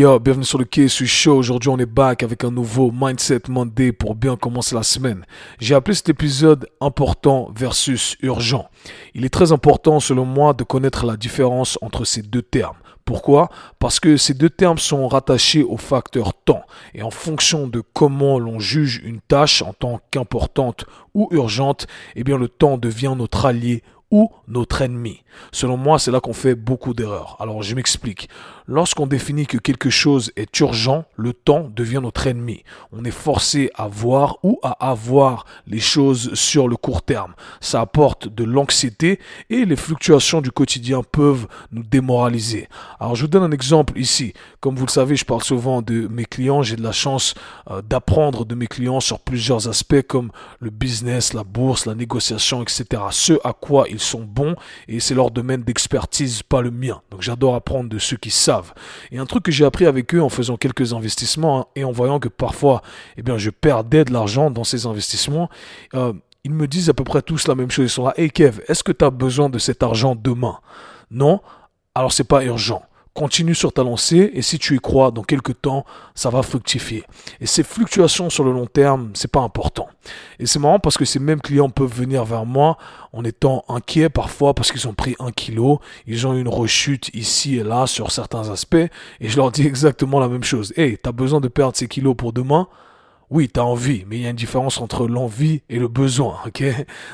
yo, bienvenue sur le quai, suis Show. Aujourd'hui, on est back avec un nouveau Mindset Monday pour bien commencer la semaine. J'ai appelé cet épisode important versus urgent. Il est très important, selon moi, de connaître la différence entre ces deux termes. Pourquoi? Parce que ces deux termes sont rattachés au facteur temps. Et en fonction de comment l'on juge une tâche en tant qu'importante ou urgente, eh bien le temps devient notre allié ou notre ennemi. Selon moi, c'est là qu'on fait beaucoup d'erreurs. Alors je m'explique. Lorsqu'on définit que quelque chose est urgent, le temps devient notre ennemi. On est forcé à voir ou à avoir les choses sur le court terme. Ça apporte de l'anxiété et les fluctuations du quotidien peuvent nous démoraliser. Alors je vous donne un exemple ici. Comme vous le savez, je parle souvent de mes clients. J'ai de la chance euh, d'apprendre de mes clients sur plusieurs aspects comme le business, la bourse, la négociation, etc. Ce à quoi ils sont bons et c'est leur domaine d'expertise, pas le mien. Donc j'adore apprendre de ceux qui savent et un truc que j'ai appris avec eux en faisant quelques investissements hein, et en voyant que parfois, eh bien, je perdais de l'argent dans ces investissements, euh, ils me disent à peu près tous la même chose. Ils sont là, hey Kev, est-ce que tu as besoin de cet argent demain? Non Alors c'est pas urgent. Continue sur ta lancée et si tu y crois, dans quelques temps, ça va fructifier. Et ces fluctuations sur le long terme, c'est pas important. Et c'est marrant parce que ces mêmes clients peuvent venir vers moi en étant inquiets parfois parce qu'ils ont pris un kilo, ils ont eu une rechute ici et là sur certains aspects et je leur dis exactement la même chose. Hey, t'as besoin de perdre ces kilos pour demain? Oui, tu as envie, mais il y a une différence entre l'envie et le besoin, ok?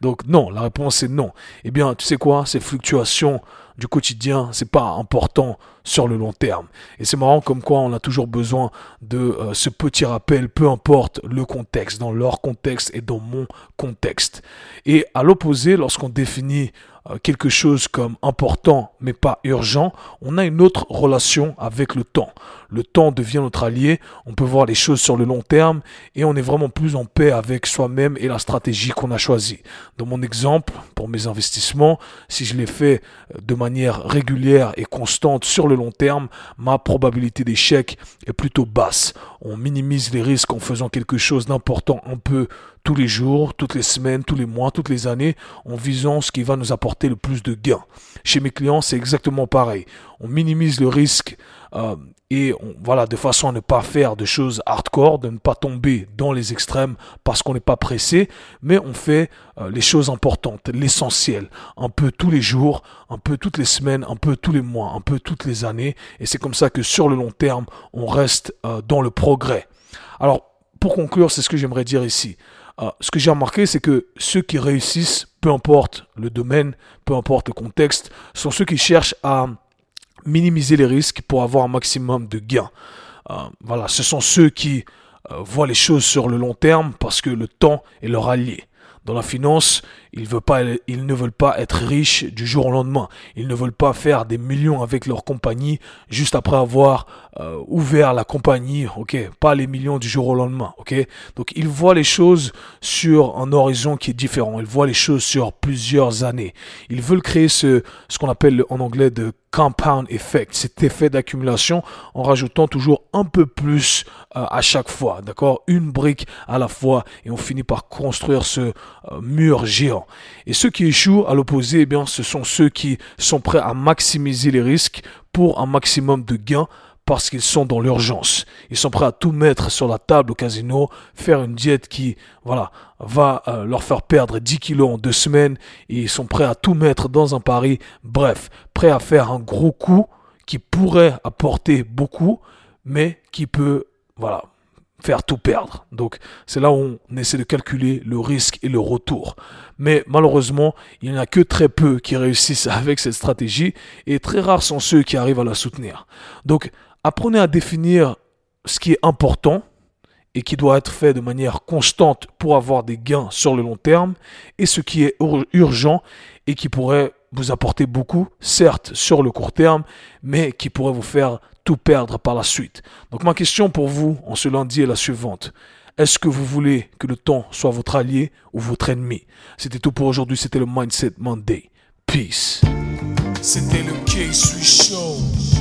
Donc non, la réponse est non. Eh bien, tu sais quoi? Ces fluctuations du quotidien, c'est pas important sur le long terme. Et c'est marrant comme quoi on a toujours besoin de euh, ce petit rappel, peu importe le contexte, dans leur contexte et dans mon contexte. Et à l'opposé, lorsqu'on définit euh, quelque chose comme important mais pas urgent, on a une autre relation avec le temps. Le temps devient notre allié, on peut voir les choses sur le long terme et on est vraiment plus en paix avec soi-même et la stratégie qu'on a choisie. Dans mon exemple, pour mes investissements, si je les fais euh, de manière régulière et constante sur le long terme, ma probabilité d'échec est plutôt basse. On minimise les risques en faisant quelque chose d'important un peu tous les jours, toutes les semaines, tous les mois, toutes les années, en visant ce qui va nous apporter le plus de gains. Chez mes clients, c'est exactement pareil. On minimise le risque euh, et voilà, de façon à ne pas faire de choses hardcore, de ne pas tomber dans les extrêmes parce qu'on n'est pas pressé, mais on fait euh, les choses importantes, l'essentiel, un peu tous les jours, un peu toutes les semaines, un peu tous les mois, un peu toutes les années, et c'est comme ça que sur le long terme, on reste euh, dans le progrès. Alors, pour conclure, c'est ce que j'aimerais dire ici. Euh, ce que j'ai remarqué, c'est que ceux qui réussissent, peu importe le domaine, peu importe le contexte, sont ceux qui cherchent à minimiser les risques pour avoir un maximum de gains. Euh, voilà, ce sont ceux qui euh, voient les choses sur le long terme parce que le temps est leur allié. Dans la finance, ils, pas, ils, ne veulent pas être riches du jour au lendemain. Ils ne veulent pas faire des millions avec leur compagnie juste après avoir euh, ouvert la compagnie, ok? Pas les millions du jour au lendemain, ok? Donc ils voient les choses sur un horizon qui est différent. Ils voient les choses sur plusieurs années. Ils veulent créer ce, ce qu'on appelle en anglais de compound effect, cet effet d'accumulation en rajoutant toujours un peu plus euh, à chaque fois, d'accord? Une brique à la fois et on finit par construire ce euh, mur géant. Et ceux qui échouent à l'opposé, eh bien, ce sont ceux qui sont prêts à maximiser les risques pour un maximum de gains parce qu'ils sont dans l'urgence. Ils sont prêts à tout mettre sur la table au casino, faire une diète qui, voilà, va euh, leur faire perdre 10 kilos en deux semaines ils sont prêts à tout mettre dans un pari. Bref, prêts à faire un gros coup qui pourrait apporter beaucoup, mais qui peut, voilà, faire tout perdre. Donc c'est là où on essaie de calculer le risque et le retour. Mais malheureusement, il n'y en a que très peu qui réussissent avec cette stratégie et très rares sont ceux qui arrivent à la soutenir. Donc apprenez à définir ce qui est important et qui doit être fait de manière constante pour avoir des gains sur le long terme et ce qui est urgent et qui pourrait vous apporter beaucoup, certes sur le court terme, mais qui pourrait vous faire tout perdre par la suite. Donc ma question pour vous en ce lundi est la suivante. Est-ce que vous voulez que le temps soit votre allié ou votre ennemi? C'était tout pour aujourd'hui, c'était le Mindset Monday. Peace. C'était le K-Swiss Show.